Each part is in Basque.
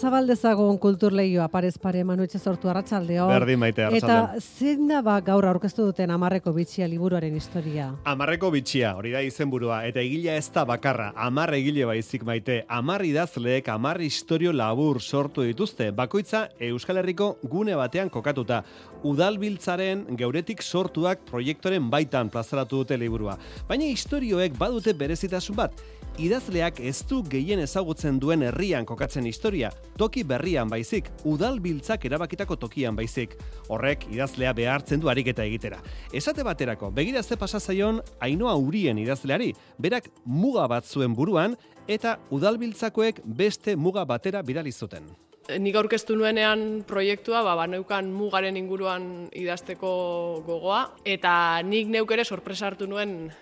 Zabaldezagon kulturleioa parez pare manuetxe sortu arratsaldeo. Berdi maite. Eta zein da ba gaur aurkeztu duten amarreko bitxia liburuaren historia? Amarreko bitxia, hori da izenburua, eta egila ez da bakarra, amar egile baizik maite, amar idazleek amar historio labur sortu dituzte, bakoitza Euskal Herriko gune batean kokatuta. Udalbiltzaren geuretik sortuak proiektoren baitan plazaratu dute liburua. Baina historioek badute berezitasun bat, idazleak ez du gehien ezagutzen duen herrian kokatzen historia, toki berrian baizik, udalbiltzak erabakitako tokian baizik. Horrek idazlea behartzen du ariketa egitera. Esate baterako, begira ze pasazaion Ainoa Urien idazleari, berak muga bat zuen buruan eta udalbiltzakoek beste muga batera bidali zuten. Nik aurkeztu nuenean proiektua, ba, ba neukan mugaren inguruan idazteko gogoa, eta nik neuk ere sorpresa hartu nuen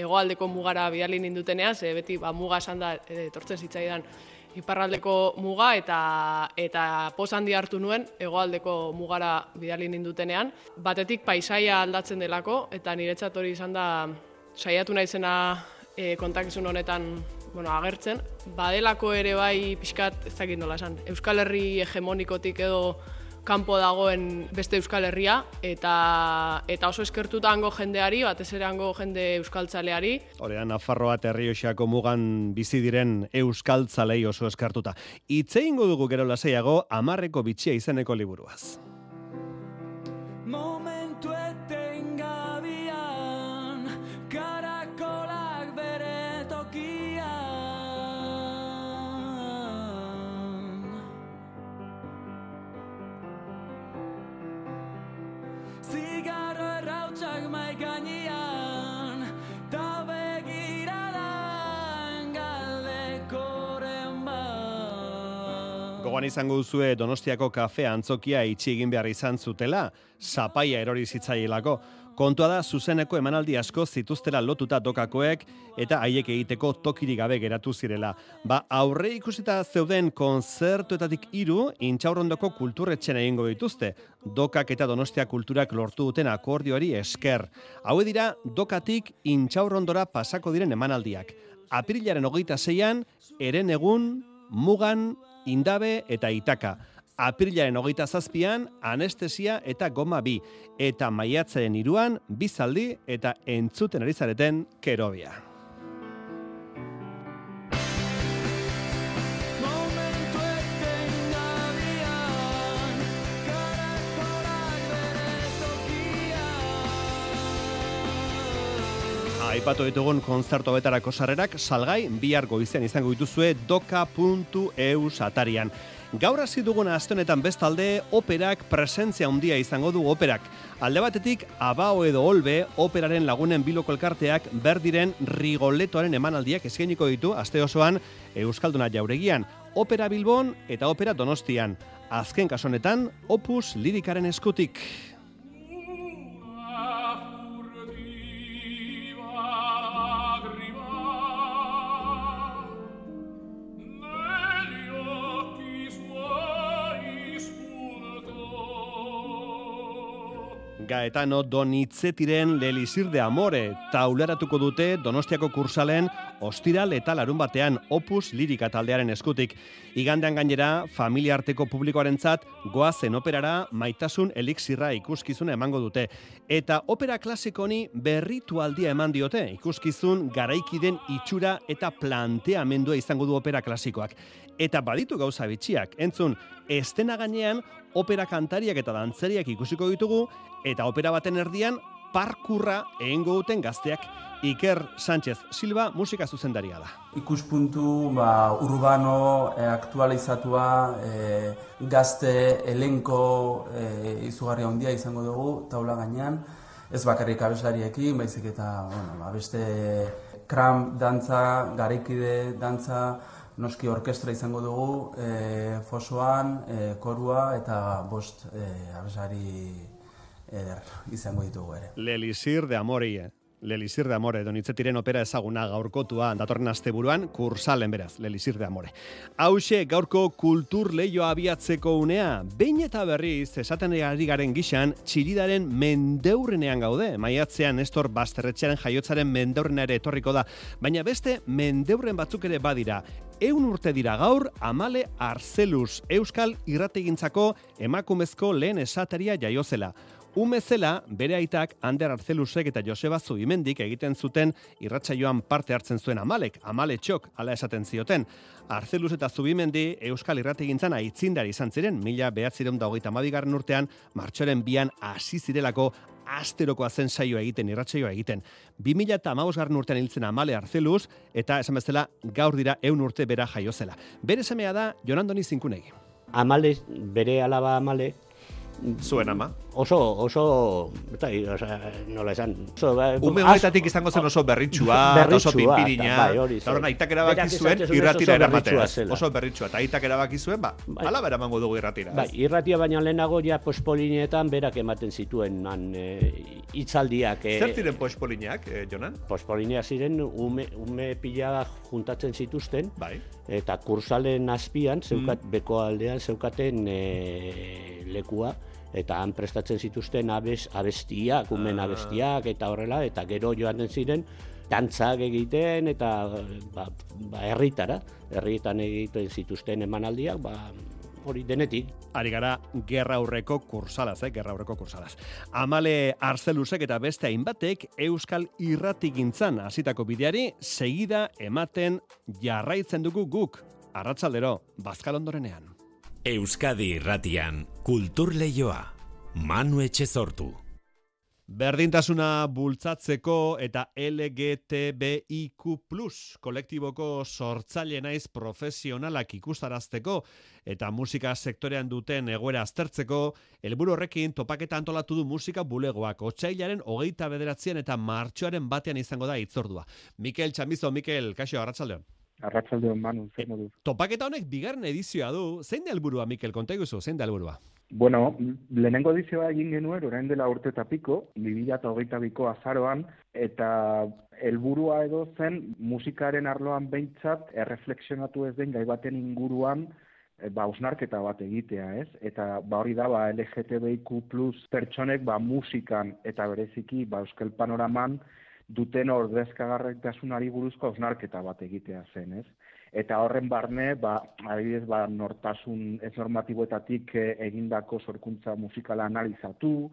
hegoaldeko mugara bidali nindutenean, ze beti ba, muga esan da e, etortzen zitzaidan iparraldeko muga eta eta poz handi hartu nuen hegoaldeko mugara bidali nindutenean. Batetik paisaia aldatzen delako eta niretzat hori izan da saiatu naizena e, kontakizun honetan bueno, agertzen. Badelako ere bai pixkat ez dakit nola esan. Euskal Herri hegemonikotik edo kanpo dagoen beste Euskal Herria eta eta oso eskertuta hango jendeari, batez ere hango jende euskaltzaleari. Horean Nafarroa eta Errioxako mugan bizi diren euskaltzalei oso eskertuta. Itze ingo dugu gero lasaiago amarreko bitxia izeneko liburuaz. Momentu Gogoan izango duzue Donostiako kafe antzokia itxi egin behar izan zutela, zapaia erori zitzaielako. Kontua da zuzeneko emanaldi asko zituztela lotuta dokakoek eta haiek egiteko tokirik gabe geratu zirela. Ba, aurre ikusita zeuden konzertuetatik hiru intxaurrondoko kulturretxen egingo dituzte. Dokak eta Donostia kulturak lortu duten akordioari esker. Hau dira, dokatik intxaurrondora pasako diren emanaldiak. Apirilaren hogeita zeian, eren egun, mugan, indabe eta itaka. Apirilaren hogeita zazpian, anestesia eta goma bi. Eta maiatzaren iruan, bizaldi eta entzuten ari zareten kerobia. Aipatu ditugun kontzertu betarako sarrerak salgai bihar goizean izango dituzue doka.eus atarian. Gaur hasi dugun aste bestalde operak presentzia handia izango du operak. Alde batetik abao edo olbe operaren lagunen biloko elkarteak berdiren rigoletoaren emanaldiak eskainiko ditu aste osoan Euskalduna jauregian. Opera Bilbon eta opera Donostian. Azken kaso honetan opus lirikaren eskutik. Gaetano Donitzetiren Lelisir de Amore tauleratuko dute Donostiako kursalen ostiral eta larun batean opus lirika taldearen eskutik. Igandean gainera, familia arteko publikoarentzat goazen operara maitasun elixirra ikuskizuna emango dute. Eta opera klasiko honi berritu aldia eman diote, ikuskizun garaikiden itxura eta planteamendua izango du opera klasikoak. Eta baditu gauza bitxiak, entzun, estena gainean opera kantariak eta dantzariak ikusiko ditugu, eta opera baten erdian parkurra egingo duten gazteak. Iker Sánchez Silva musika zuzendaria da. ikuspuntu ba, urbano e, aktualizatua e, gazte elenko e, izugarri handia izango dugu taula gainean ez bakarrik abeslariekin baizik eta bueno, ba, beste kram dantza, garaikide dantza noski orkestra izango dugu e, fosoan, e, korua eta bost e, abeslari eder izango ditugu ere. Lelisir de Amorie. Lelisir de Amore, donitzetiren opera ezaguna gaurkotua datorren asteburuan kursalen beraz, Lelisir de Amore. Hauxe, gaurko kultur leioa abiatzeko unea, behin eta berriz, esaten ari garen gixan, txiridaren mendeurrenean gaude, maiatzean Nestor Basterretxearen jaiotzaren mendeurrena ere etorriko da, baina beste mendeurren batzuk ere badira, eun urte dira gaur, amale Arzelus, Euskal irrategintzako emakumezko lehen esateria jaiozela. Umezela, bere aitak Ander Arzelusek eta Joseba Zubimendik egiten zuten irratsaioan parte hartzen zuen amalek, amale txok, ala esaten zioten. Arzelus eta Zubimendi Euskal irrategintzan aitzindari izan ziren, mila behatzireun da hogeita mabigarren urtean, martxoren bian hasi zirelako asterokoa zen saioa egiten, irratsaioa egiten. 2000 eta garren urtean hiltzen amale Arzelus, eta esan bezala gaur dira eun urte bera jaiozela. Bere semea da Jonandoni zinkunegi. Amale, bere alaba amale, Zuen ama. oso, oso, eta, osea, nola esan, oso, ba, Ume horretatik izango zen oso berritsua, eta oso pinpirina. bai, hori Eta horren zen. aitak erabaki zuen irratira eramatea. Oso berritsua. Eta aitak erabaki zuen, ba, Bai. ala beramango dugu irratira. Bai, irratia baina lehenago ja pospolineetan berak ematen zituen man, e, hitzaldiak. E, Zer ziren pospolinak, eh, Jonan? Pospolineak ziren ume, ume pila juntatzen zituzten, Bai. eta kursalen azpian, zeukat, beko aldean zeukaten e, lekua, eta han prestatzen zituzten abes, abestiak, umen Ah. abestiak, eta horrela, eta gero joaten ziren, dantzak egiten, eta ba, ba, herritara, herrietan egiten zituzten emanaldiak, ba, hori denetik. Ari gara gerra aurreko kursalaz, eh? gerra aurreko kursalaz. Amale Arzelusek eta beste hainbatek Euskal irratigintzan hasitako bideari segida ematen jarraitzen dugu guk. Arratsaldero, Bazkal ondorenean. Euskadi irratian, kultur leioa. Manu Etxezortu. Berdintasuna bultzatzeko eta LGTBIQ+, kolektiboko sortzaile naiz profesionalak ikustarazteko eta musika sektorean duten egoera aztertzeko, helburu horrekin topaketa antolatu du musika bulegoak, otsailaren hogeita bederatzean eta martxoaren batean izango da itzordua. Mikel Txamizo, Mikel, kaixo, arratsaldeon. Arratsaldeon manu, zer moduz. Topaketa honek bigarren edizioa du, zein da helburua, Mikel, konta iguzu, zein da helburua? Bueno, lehenengo edizioa egin genuen orain dela urte eta piko, 2022ko azaroan, eta helburua edo zen musikaren arloan behintzat erreflexionatu ez den gai baten inguruan e, ba, ausnarketa bat egitea, ez? Eta ba, hori da, ba, LGTBIQ plus pertsonek ba, musikan eta bereziki ba, euskal panoraman duten ordezkagarritasunari buruzko ausnarketa bat egitea zen, ez? Eta horren barne, ba, adibidez, ba, nortasun ez normatiboetatik eh, egindako sorkuntza musikala analizatu,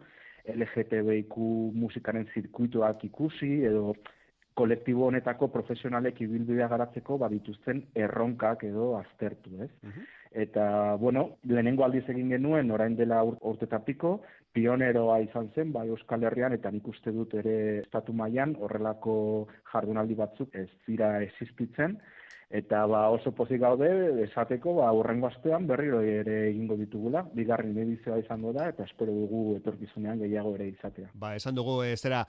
LGTBIQ musikaren zirkuituak ikusi, edo kolektibo honetako profesionalek ibilbidea garatzeko ba, dituzten erronkak edo aztertu, ez? Eta, bueno, lehenengo aldiz egin genuen, orain dela ur- urte eta piko, pioneroa izan zen, bai Euskal Herrian, eta nik uste dut ere estatu mailan horrelako jardunaldi batzuk ez dira existitzen, eta ba, oso pozik gaude, esateko, ba, urrengo astean berriro ere egingo ditugula, bigarren edizioa izango da, eta espero dugu etorkizunean gehiago ere izatea. Ba, esan dugu ez zera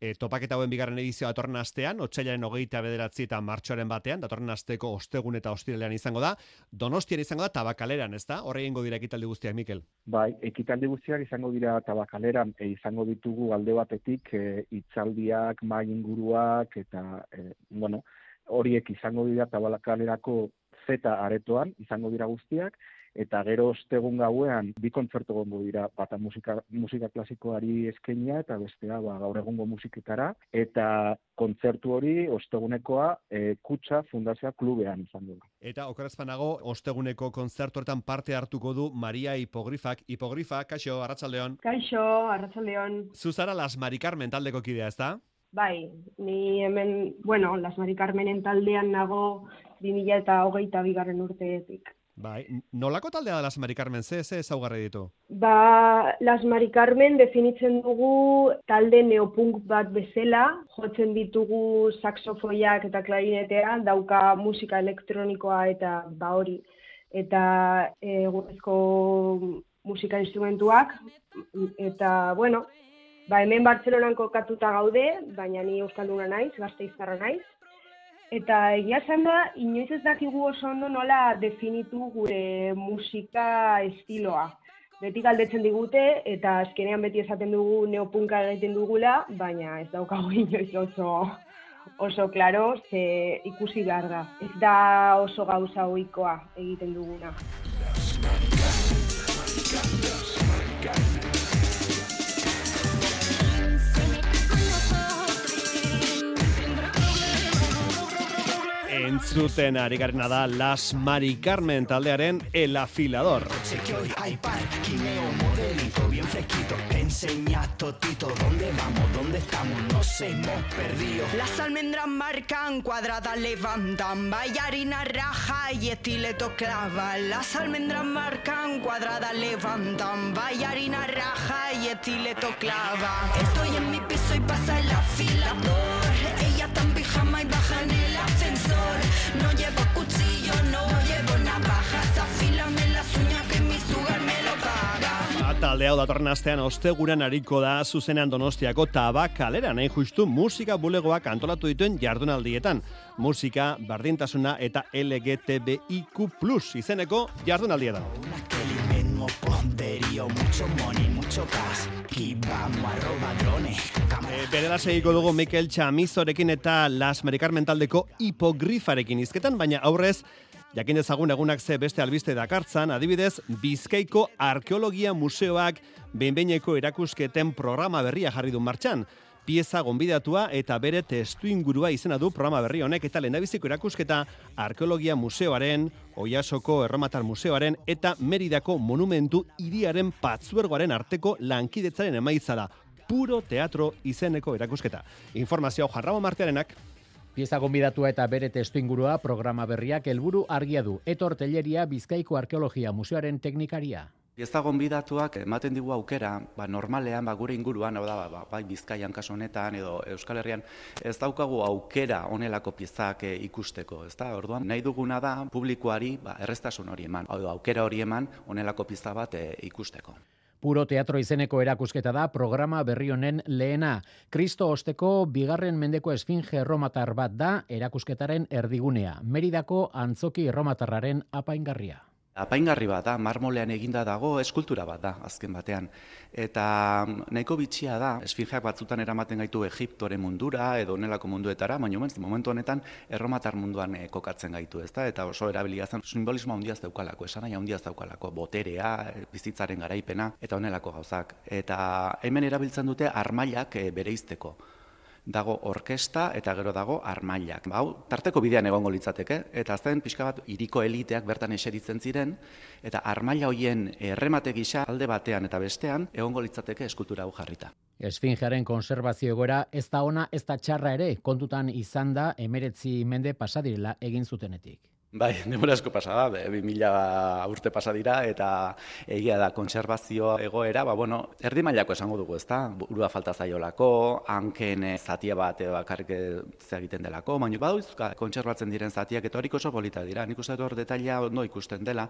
e, topaketa hauen bigarren edizioa datorren astean, otsailaren hogeita bederatzi eta martxoaren batean, datorren asteko ostegun eta ostiralean izango da, donostian izango da, tabakaleran, ez da? Horre egingo dira ekitaldi guztiak, Mikel. Bai, ekitaldi guztiak izango dira tabakaleran, e, izango ditugu alde batetik e, hitzaldiak, mai inguruak, eta, e, bueno, horiek izango dira tabakalerako zeta aretoan, izango dira guztiak, eta gero ostegun gauean bi kontzertu egongo dira, bata musika, musika klasikoari eskenia eta bestea ba, gaur egungo musiketara, eta kontzertu hori ostegunekoa e, Kutxa Fundazioa klubean izango da. Eta okerazpanago, osteguneko kontzertu horretan parte hartuko du Maria Hipogrifak. Hipogrifa, kaixo, arratsaldeon. Kaixo, arratsaldeon. Zuzara Las Mari Carmen taldeko kidea, ez da? Bai, ni hemen, bueno, Las Mari Carmenen taldean nago 2000 eta hogeita bigarren urteetik. Bai, nolako taldea da Las Mari Carmen, ze, ze ezaugarri ditu? Ba, Las Mari Carmen definitzen dugu talde neopunk bat bezala, jotzen ditugu saxofoiak eta klarinetea, dauka musika elektronikoa eta ba hori, eta egurrezko musika instrumentuak, eta bueno, ba hemen Bartzelonan kokatuta gaude, baina ni euskalduna naiz, gazteiztarra naiz, Eta egia esan da, inoiz ez dakigu oso ondo nola definitu gure musika estiloa. beti galdetzen digute eta azkenean beti esaten dugu neopunka egiten dugula, baina ez daukagu inoiz oso oso claro, ze ikusi behar da. Ez da oso gauza ohikoa egiten duguna. Entzuten ari garena da Las Mari Carmen taldearen El Afilador. Nos hemos perdido. Las almendras marcan, cuadradas levantan, bailarina raja y estileto clava. Las almendras marcan, cuadradas levantan, bailarina raja y estileto clava. Estoy en mi piso y pasa el afilador. No llevo cuchillo, no llevo navajas. Afílame las uñas que mi sugar me lo paga. Ba, Talde hau datorren astean osteguran ariko da zuzenean donostiako tabakalera nahi justu musika bulegoak antolatu dituen jardunaldietan. Musika, berdintasuna eta LGTBIQ+, izeneko jardunaldietan. Mismo poderío, mucho money, mucho cash. Aquí vamos a robar drones. E, Berela segiko dugu Mikel Chamizorekin eta Las Maricarmen taldeko hipogrifarekin izketan, baina aurrez Jakin dezagun egunak ze beste albiste dakartzan, adibidez, Bizkaiko Arkeologia Museoak behinbeineko erakusketen programa berria jarri du martxan. Pieza gonbidatua eta bere testu ingurua izena du programa berri honek eta lehendabiziko erakusketa Arkeologia Museoaren, Oiasoko Erromatar Museoaren eta Meridako Monumentu Hiriaren Patzuergoaren arteko lankidetzaren emaitza da. Puro Teatro izeneko erakusketa. Informazio jarramo martearenak. Pieza gonbidatua eta bere testu ingurua programa berriak helburu argia du. Etor Telleria Bizkaiko Arkeologia Museoaren teknikaria. Pieza gonbidatuak ematen digu aukera, ba, normalean ba, gure inguruan, hau da, ba, bai Bizkaian kasu honetan edo Euskal Herrian, ez daukagu aukera honelako piezak e, ikusteko, ez da? Orduan, nahi duguna da publikoari ba, erreztasun hori eman, hau aukera hori eman honelako pieza bat e, ikusteko. Puro Teatro izeneko erakusketa da programa berri honen lehena. Kristo osteko bigarren mendeko esfinge erromatar bat da erakusketaren erdigunea. Meridako antzoki erromatarraren apaingarria. Apaingarri bat da, marmolean eginda dago, eskultura bat da, azken batean. Eta mm, nahiko bitxia da, esfingeak batzutan eramaten gaitu Egiptoren mundura edo onelako munduetara, baina momentu, momentu honetan erromatar munduan eh, kokatzen gaitu, ezta? Eta oso erabilia zen simbolismo handiaz daukalako, esan nahi handiaz daukalako, boterea, eh, bizitzaren garaipena eta honelako gauzak. Eta hemen erabiltzen dute armailak eh, bereizteko dago orkesta eta gero dago armailak. Ba, Hau, tarteko bidean egongo litzateke, eta azten pixka bat iriko eliteak bertan eseritzen ziren, eta armaila hoien erremate gisa alde batean eta bestean egongo litzateke eskultura hau jarrita. Esfingearen konservazio egoera ez da ona ez da txarra ere, kontutan izan da emeretzi mende pasadirela egin zutenetik. Bai, denbora asko pasa da, be- bi mila urte pasa dira, eta egia da, kontserbazio egoera, ba, bueno, erdi mailako esango dugu, ezta? Burua falta zaiolako, hanken eh, zatia bat eh, bakarrik eh, ze egiten delako, baina badauzka kontserbatzen diren zatiak eta horik oso polita dira. Nik uste hor detaila ondo ikusten dela,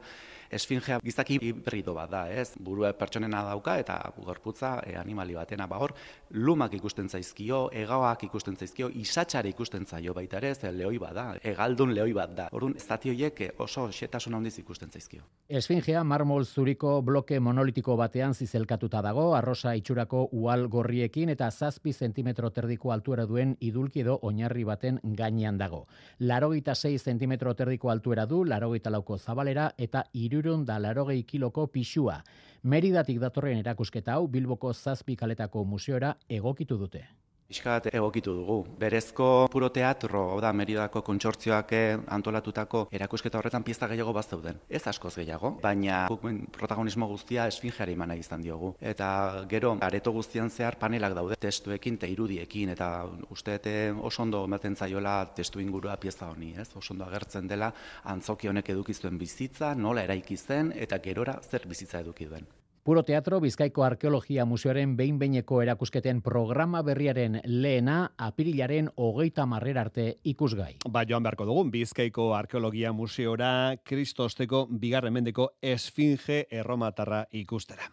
esfingea gizaki hibrido bat da, ez? Burua pertsonena dauka eta gorputza eh, animali batena, ba hor, lumak ikusten zaizkio, egaoak ikusten zaizkio, isatsare ikusten zaio baita ere, ze lehoi bat da, egaldun lehoi bat da. Orduan, zati horiek eh, oso xetasun handiz ikusten zaizkio. Esfingea marmol zuriko bloke monolitiko batean zizelkatuta dago, arrosa itxurako ual gorriekin eta zazpi zentimetro terdiko altuera duen idulki edo oinarri baten gainean dago. Larogeita 6 zentimetro terdiko altuera du, larogeita lauko zabalera eta irurun da larogei kiloko pixua. Meridatik datorren erakusketa hau Bilboko zazpi kaletako museora egokitu dute. Piskat egokitu dugu. Berezko puro teatro, hau da, Meridako kontsortzioak eh, antolatutako erakusketa horretan pieza gehiago bazteuden. Ez askoz gehiago, baina guk protagonismo guztia esfingeari emana izan diogu. Eta gero, areto guztian zehar panelak daude, testuekin eta irudiekin, eta uste dute oso ondo ematen zaiola testu ingurua pieza honi, ez? Oso ondo agertzen dela antzoki honek eduki zuen bizitza, nola eraiki zen, eta gerora zer bizitza eduki duen. Puro Teatro Bizkaiko Arkeologia Museoaren behin-behineko erakusketen programa berriaren lehena apirilaren hogeita marrera arte ikusgai. Ba, joan beharko dugu, Bizkaiko Arkeologia Museora, Kristosteko bigarren mendeko esfinge erromatarra ikustera.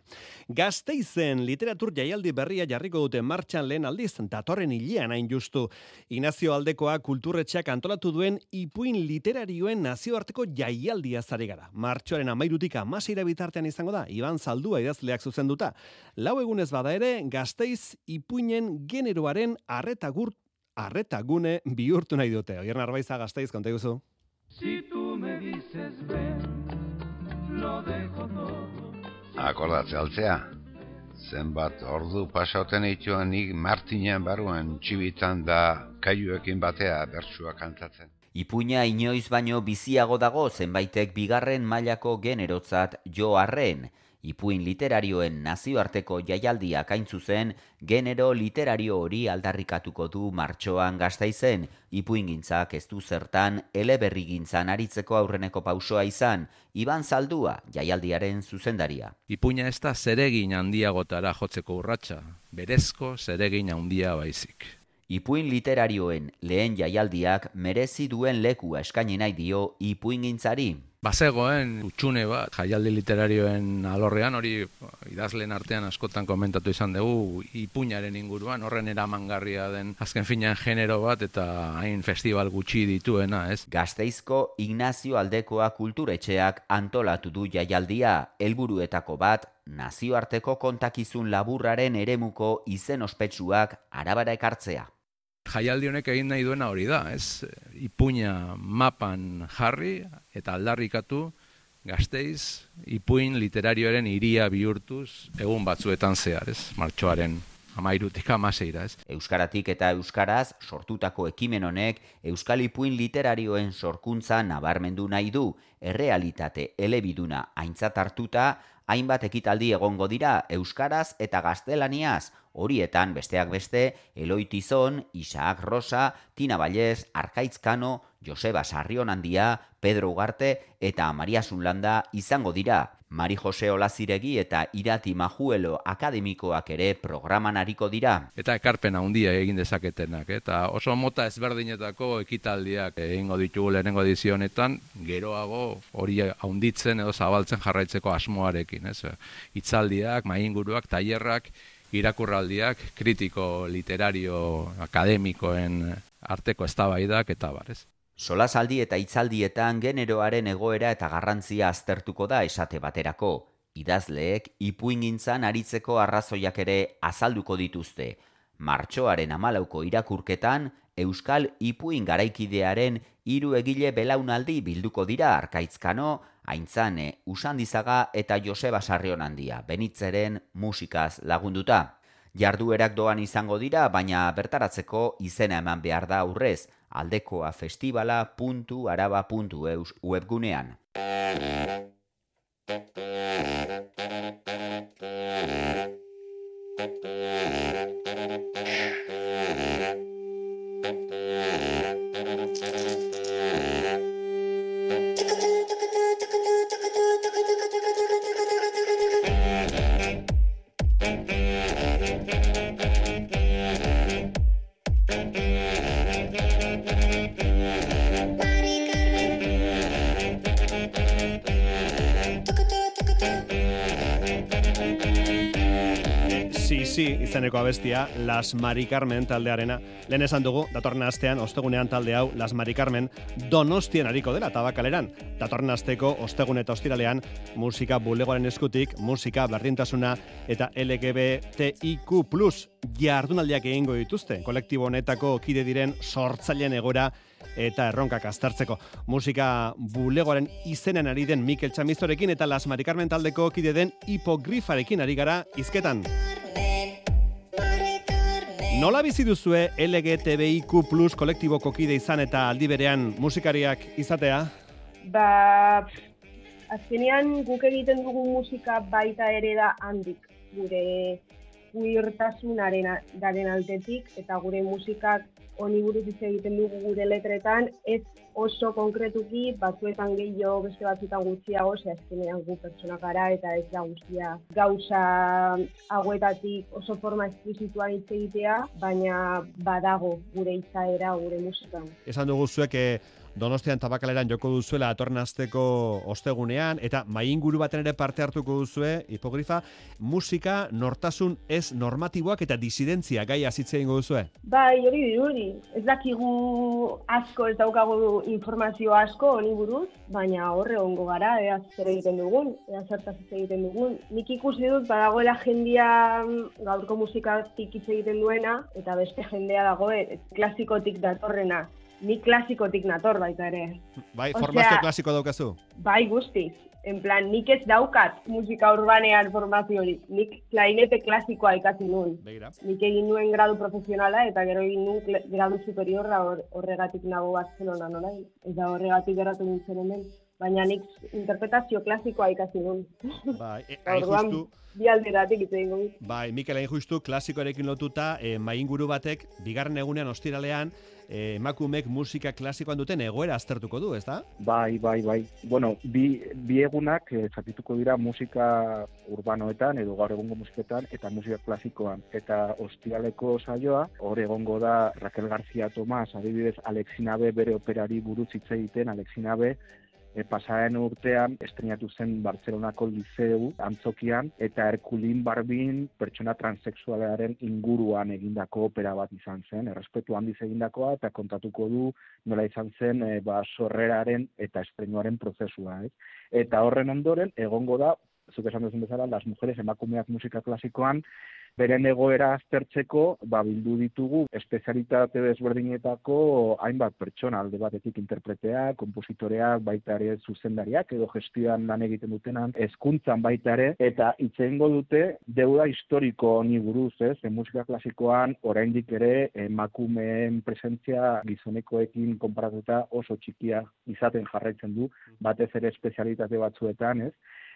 Gazteizen literatur jaialdi berria jarriko dute martxan lehen aldiz, datorren hilean hain justu. Inazio aldekoa kulturretxeak antolatu duen ipuin literarioen nazioarteko jaialdia zari gara. Martxoaren amairutik amaseira bitartean izango da, Iban Zaldua idazleak zuzenduta. Lau egunez bada ere, gazteiz ipuinen generoaren arreta gurt arreta gune bihurtu nahi dute. Oier Narbaiza gazteiz, konta guzu. Si tú me dices ven, lo dejo todo. Akordatze altzea. Zenbat ordu pasauten ituen nik Martinen barruan txibitan da kaiuekin batea bertsua kantatzen. Ipuina inoiz baino biziago dago zenbaitek bigarren mailako generotzat jo arren. Ipuin literarioen nazioarteko jaialdiak hain zuzen, genero literario hori aldarrikatuko du martxoan gaztaizen, ipuingintzak ez du zertan eleberrigintzan aritzeko aurreneko pausoa izan, Iban Zaldua, jaialdiaren zuzendaria. Ipuina ez da zeregin handiagotara jotzeko urratsa, berezko zeregin handia baizik. Ipuin literarioen lehen jaialdiak merezi duen lekua eskaini nahi dio ipuingintzari. Bazegoen utxune bat, jaialdi literarioen alorrean, hori idazlen artean askotan komentatu izan dugu, ipuñaren inguruan, horren eramangarria den azken finean genero bat eta hain festival gutxi dituena, ez? Gazteizko Ignazio Aldekoa kulturetxeak antolatu du jaialdia, helburuetako bat, nazioarteko kontakizun laburraren eremuko izen ospetsuak arabara ekartzea. Jaialdi honek egin nahi duena hori da, ez? Ipuña mapan jarri eta aldarrikatu gazteiz ipuin literarioaren iria bihurtuz egun batzuetan zehar, ez? Martxoaren amairutik amaseira, ez? Euskaratik eta Euskaraz sortutako ekimen honek Euskal Ipuin literarioen sorkuntza nabarmendu nahi du, errealitate elebiduna aintzat hartuta, hainbat ekitaldi egongo dira Euskaraz eta Gaztelaniaz, horietan besteak beste Eloitizon, Isaac Rosa, Tina Vallez, Arkaitz Kano, Joseba Sarrion handia, Pedro Ugarte eta Maria Zunlanda izango dira. Mari Jose Olaziregi eta Irati Majuelo akademikoak ere programan hariko dira. Eta ekarpena handia egin dezaketenak, eta oso mota ezberdinetako ekitaldiak egingo ditugu lehenengo edizio honetan, geroago hori haunditzen edo zabaltzen jarraitzeko asmoarekin, ez? Hitzaldiak, mainguruak, tailerrak, irakurraldiak, kritiko literario akademikoen arteko eztabaidak eta bar, ez? Solasaldi eta hitzaldietan generoaren egoera eta garrantzia aztertuko da esate baterako. Idazleek ipuingintzan aritzeko arrazoiak ere azalduko dituzte. Martxoaren amalauko irakurketan, Euskal ipuin garaikidearen hiru egile belaunaldi bilduko dira arkaitzkano, Aintzane, Usandizaga eta Joseba Sarrion handia, benitzeren musikaz lagunduta. Jarduerak doan izango dira, baina bertaratzeko izena eman behar da aurrez, aldekoafestivala.araba.eus webgunean. Si, si, izeneko abestia, Las Mari Carmen taldearena. Lehen esan dugu, datorren astean, ostegunean talde hau, Las Mari Carmen, donostien hariko dela, tabakaleran. Datorren asteko, ostegun eta ostiralean, musika bulegoaren eskutik, musika berdintasuna eta LGBTIQ+, jardunaldiak egingo dituzte. Kolektibo honetako kide diren sortzaileen egora eta erronkak aztertzeko. Musika bulegoaren izenen ari den Mikel Txamistorekin eta Las Mari Carmen taldeko kide den hipogrifarekin ari gara izketan. Nola bizi duzue LGTBIQ plus kolektiboko kide izan eta aldi berean musikariak izatea? Ba, azkenean guk egiten dugu musika baita ere da handik gure queertasunaren garen altetik eta gure musikak honi buruz hitz egiten dugu gure letretan ez oso konkretuki batzuetan gehiago beste batzuetan gutxiago ze azkenean gu pertsona gara eta ez da guztia gauza hauetatik oso forma esplizituan hitz egitea baina badago gure izaera gure musikan. Esan dugu zuek eh, Donostian tabakaleran joko duzuela atorren asteko ostegunean, eta mainguru baten ere parte hartuko duzue, hipogrifa, musika, nortasun ez normatiboak eta disidentzia gai azitze ingo duzue? Bai, hori dirudi. Ez dakigu asko, ez daukagu informazio asko honi buruz, baina horre ongo gara, ea zer egiten dugun, ea zertaz egiten dugun. Nik ikusi dut, badagoela jendia mm, gaurko musikatik hitz egiten duena, eta beste jendea dago eh, klasikotik datorrena. Ni klasikotik nator baita ere. Bai, formazio klasiko daukazu? Bai, guztiz. En plan, nik ez daukat musika urbanean formazio hori. Nik klarinete klasikoa ikasi nuen. Begira. Nik egin nuen gradu profesionala eta gero egin nuen gradu superiorra hor, horregatik nago Barcelona orain. Eta horregatik geratu nintzen hemen. Baina nik interpretazio klasikoa ikasi nuen. Bai, e, orduan, justu, bi alderatik hitz egingo dut. bai, Mikel hain justu, klasikoarekin lotuta, e, mainguru batek, bigarren egunean ostiralean, emakumek musika klasikoan duten egoera aztertuko du, ez da? Bai, bai, bai. Bueno, bi, bi egunak eh, zatituko dira musika urbanoetan edo gaur egungo musiketan eta musika klasikoan. Eta ostiraleko saioa, hor egongo da Raquel García Tomás, adibidez Alexinabe bere operari buruz hitz egiten, Alexinabe e, pasaren urtean estrenatu zen Barcelonako liceu antzokian eta Herkulin Barbin pertsona transexualaren inguruan egindako opera bat izan zen, errespetu handiz egindakoa eta kontatuko du nola izan zen e, ba, sorreraren eta estrenuaren prozesua. Ez? Eta horren ondoren egongo da, zuk esan duzun bezala, las mujeres emakumeak musika klasikoan, beren egoera aztertzeko ba, bildu ditugu espezialitate desberdinetako hainbat pertsona alde batetik interpreteak, kompositoreak, baita ere zuzendariak edo gestioan lan egiten dutenan hezkuntzan baita ere eta hitz egingo dute deuda historiko honi buruz, ez? E, musika klasikoan oraindik ere emakumeen presentzia gizonekoekin konparatuta oso txikia izaten jarraitzen du, batez ere espezialitate batzuetan, ez?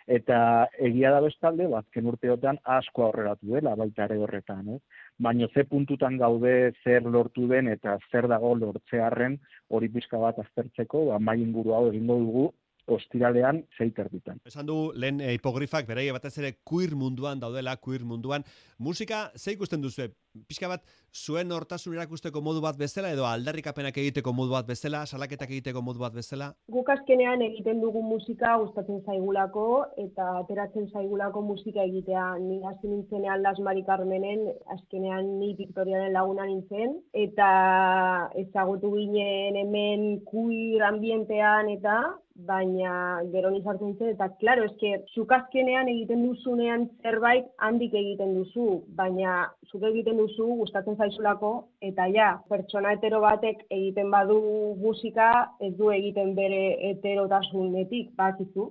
Eta egia da bestalde, ba, azken urteotan asko aurreratu dela baita ere horretan, ez? Baina ze puntutan gaude zer lortu den eta zer dago lortzearren hori pixka bat aztertzeko, ba, mai inguru hau egingo dugu ostiralean zeiter ditan. Esan du lehen e, hipogrifak beraia batez ere queer munduan daudela, queer munduan. Musika, ze ikusten duzu? Pixka bat, zuen hortasun erakusteko modu bat bezala edo aldarrikapenak egiteko modu bat bezala, salaketak egiteko modu bat bezala? Guk azkenean egiten dugu musika gustatzen zaigulako eta ateratzen zaigulako musika egitea. Ni hasi nintzenean Las Mari Carmenen, azkenean ni Victoriaren laguna nintzen eta ezagutu ginen hemen queer ambientean eta baina gero ni sartu nintzen eta claro, eske zuk azkenean egiten duzunean zerbait handik egiten duzu, baina zuk egiten duzu gustatzen zaizulako eta ja, pertsona hetero batek egiten badu musika ez du egiten bere heterotasunetik, bakizu.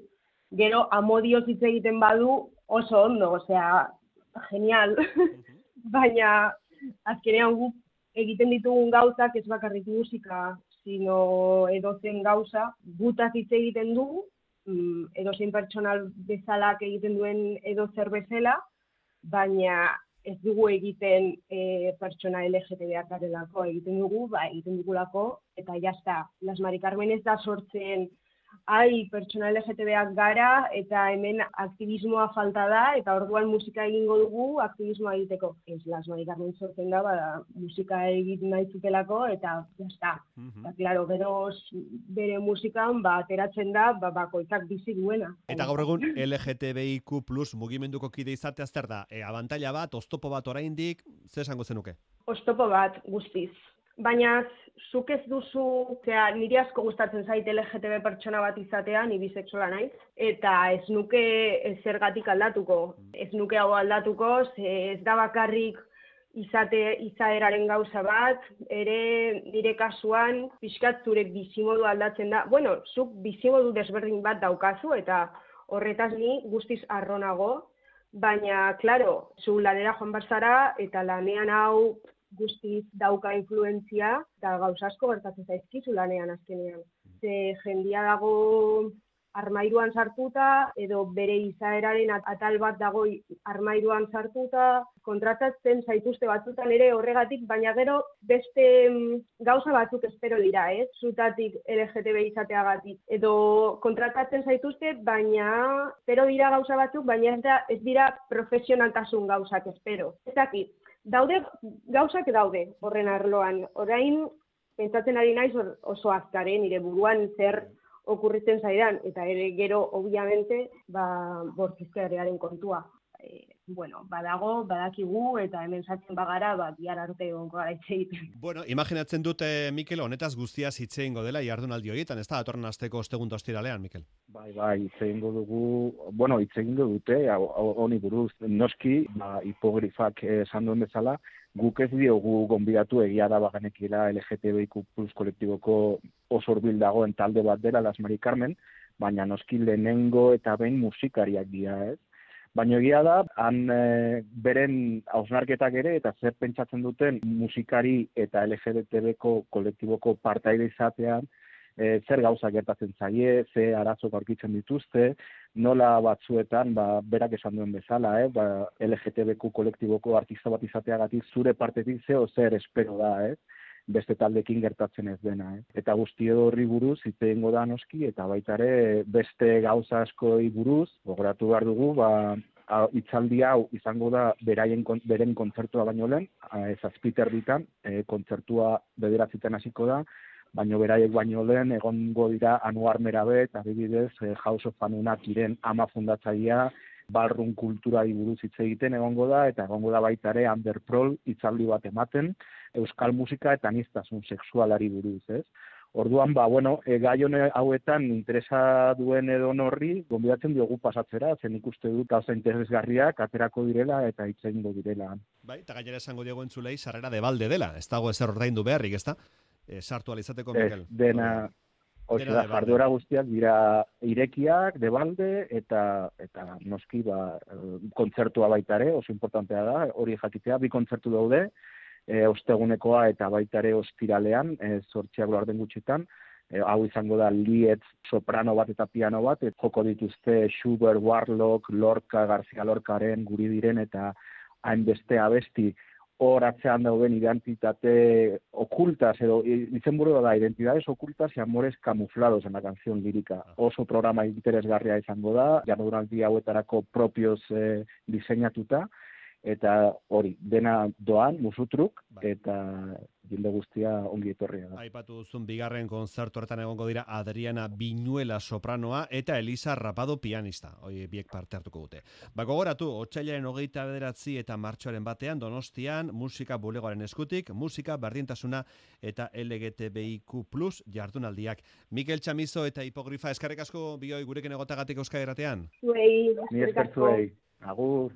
Gero amodioz hitz egiten badu oso ondo, osea, genial. baina azkenean guk egiten ditugun gauzak ez bakarrik musika, sino edozen gauza, gutaz hitz egiten dugu, mm, edozein pertsonal bezalak egiten duen edo zer bezala, baina ez dugu egiten e, pertsona LGTBak garelako, egiten dugu, ba, egiten dugulako, eta jazta, Las Mari Carmen ez da sortzen ai, pertsona LGTBak gara, eta hemen aktivismoa falta da, eta orduan musika egingo dugu aktivismoa egiteko. Ez, Las Mari Carmen sortzen da, bada, musika egiten nahi zutelako, eta jazta. Eta, claro, gero s- bere musikan, ba, ateratzen da, ba, bakoitzak bizi duena. Eta gaur egun LGTBIQ plus mugimenduko kide izatea zer da? E, abantaila bat, oztopo bat oraindik, ze esango zenuke? Oztopo bat guztiz. Baina zuk ez duzu, osea, niri asko gustatzen zait LGTB pertsona bat izatea, ni bisexuala naiz, eta ez nuke zergatik aldatuko. Ez nuke hau aldatuko, ez da bakarrik izate izaeraren gauza bat, ere nire kasuan pixkat zure bizimodu aldatzen da. Bueno, zuk bizimodu desberdin bat daukazu eta horretaz ni guztiz arronago, baina, claro, zu lanera joan barzara eta lanean hau guztiz dauka influentzia eta gauza asko gertatzen zaizkizu lanean azkenean. Ze jendia dago armairuan sartuta edo bere izaeraren at- atal bat dago armairuan sartuta, kontratatzen zaituzte batzutan ere horregatik, baina gero beste mm, gauza batzuk espero dira, ez? Zutatik LGTB izateagatik. Edo kontratatzen zaituzte, baina espero dira gauza batzuk, baina ez, da, ez dira profesionaltasun gauzak espero. Ez dakit, daude gauzak daude horren arloan. Orain pentsatzen ari naiz oso azkare, nire buruan zer okurritzen zaidan, eta ere gero, obviamente, ba, bortizkearearen kontua. E, bueno, badago, badakigu, eta hemen sartzen bagara, ba, bihar arte egongo gara egiten. Bueno, imaginatzen dute, Mikel, honetaz guztiaz hitz egingo dela jardunaldi horietan, ez da, datorren asteko ostegun ostiralean, Mikel. Bai, bai, hitz egingo dugu, bueno, hitz egingo dute, honi buruz, noski, ba, hipogrifak eh, esan duen bezala, guk ez diogu gonbidatu egia da baganekila LGTBIQ plus kolektiboko oso hurbil dagoen talde bat dela, Las Mari Carmen, baina noski lehenengo eta behin musikariak dira, ez? Baina egia da, han e, beren hausnarketak ere eta zer pentsatzen duten musikari eta LGTB-ko kolektiboko partaide izatean, e, zer gauza gertatzen zaie, ze arazok aurkitzen dituzte, nola batzuetan, ba, berak esan duen bezala, eh, ba, LGTBQ kolektiboko artista bat izateagatik zure partetik zeo zer espero da, eh? Beste taldekin gertatzen ez dena. Eh? Eta guzti horri buruz hitz egingo da noski eta baita ere beste gauza askoi buruz gogoratu behar dugu ba hitzaldi hau izango da beraien beren kontzertua baino lehen, eh, zazpiter ditan, e, kontzertua bederatzitan hasiko da, baino beraiek baino lehen egongo dira anuar merabet, adibidez, eh, House of Anunak iren ama fundatzailea, barrun kulturari buruz hitz egiten egongo da, eta egongo da baita ere Underprol hitzaldi bat ematen, euskal musika eta aniztasun sexualari buruz, ez? Orduan, ba, bueno, e, gai hone hauetan interesa duen edo horri, gonbidatzen diogu pasatzera, zen ikuste dut gauza interesgarriak aterako direla eta hitz egingo direla. Bai, eta gainera esango diogu entzulei sarrera de balde dela, ez dago ezer ordaindu beharrik, ez da? E, sartu alizateko, Mikel. dena, Hoxe da, jarduera guztiak dira irekiak, debalde, eta eta noski ba, eh, kontzertua baita ere, oso importantea da, hori jakitea, bi kontzertu daude, e, ostegunekoa eta baita ere ostiralean, e, sortziak den gutxitan, e, hau izango da lietz soprano bat eta piano bat, et joko dituzte Schubert, Warlock, Lorca, García Lorcaren, guri diren eta hainbeste abesti hor atzean dauden identitate ocultas, edo izenburua da, identidades ocultas y amores camuflados en la canción lírica. Oso programa interesgarria izango da, jardunaldi hauetarako propios eh, diseinatuta, eta hori, dena doan, musutruk, eta jende guztia ongi etorria da. Aipatu duzun bigarren kontzertu horretan egongo dira Adriana Binuela sopranoa eta Elisa Rapado pianista. Hoi biek parte hartuko dute. Ba gogoratu, otsailaren hogeita bederatzi eta martxoaren batean Donostian musika bulegoaren eskutik, musika berdintasuna eta LGTBIQ jardunaldiak. Mikel Txamizo eta Hipogrifa eskarrik asko bioi gurekin egotagatik Euskadi Erratean. Zuei, Ni eskerrik esker asko. Agur.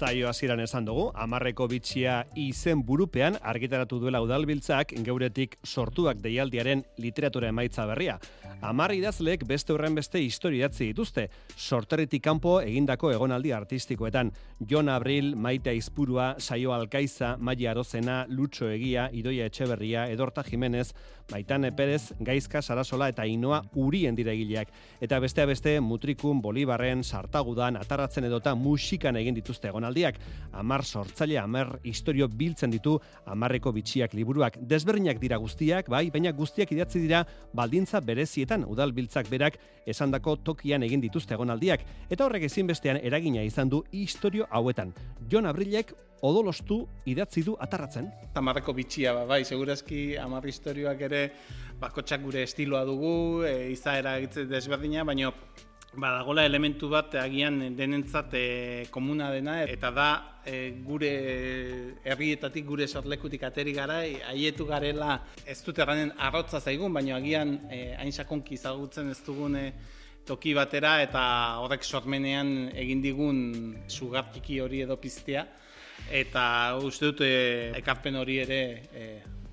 Zaio hasieran esan dugu, amarreko bitxia izen burupean argitaratu duela udalbiltzak geuretik sortuak deialdiaren literatura emaitza berria. Amar idazleek beste horren beste historia idatzi dituzte, sorterritik kanpo egindako egonaldi artistikoetan. Jon Abril, Maite Aizpurua, Saio Alkaiza, Maia Arozena, Lutxo Egia, Idoia Etxeberria, Edorta Jimenez, Maitane Perez, Gaizka Sarasola eta Inoa Urien diregileak. Eta beste beste Mutrikun, Bolibarren, Sartagudan, Atarratzen edota musikan egin dituzte egonaldiak. Amar sortzaile, amar historio biltzen ditu amarreko bitxiak liburuak. Desberdinak dira guztiak, bai, baina guztiak idatzi dira baldintza berezietan udal biltzak berak esandako tokian egin dituzte egonaldiak. Eta horrek ezinbestean eragina izan du historio hauetan. Jon Abrilek odolostu idatzi du atarratzen. Amarreko bitxia, ba, bai, segurazki amar historioak ere bakotxak gure estiloa dugu, e, izaera desberdina, baino badagola elementu bat agian denentzat e, komuna dena, eta da e, gure herrietatik, gure sorlekutik ateri gara, e, haietu garela ez dut erranen arrotza zaigun, baino agian e, hain sakonki ezagutzen ez dugun toki batera eta horrek sormenean egin digun sugartiki hori edo piztea. Eta uste dut e, ekarpen hori ere e,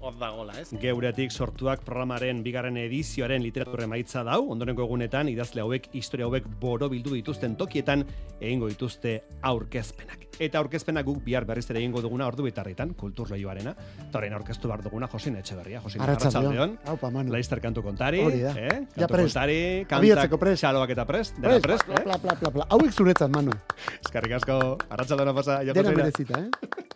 hor dagola, ez? Geuretik sortuak programaren bigarren edizioaren literatura emaitza dau, ondorengo egunetan idazle hauek historia hauek borobildu dituzten tokietan egingo dituzte aurkezpenak. Eta aurkezpenak guk bihar berriz ere egingo duguna ordu bitarritan, kulturleioarena. Eta orain aurkeztu behar duguna Josin Etxeberria. Josin Manu. Laizter kantu kontari, Hori da. eh? Ja Kantu prest. kontari, kantak, prest. xaloak eta prest, dena Prest, prest, pla, eh? pla, pla, pla, pla. Hauek zuretzat, Manu. Eskerrik asko, arratsaldeona pasa, Dena merezita, eh?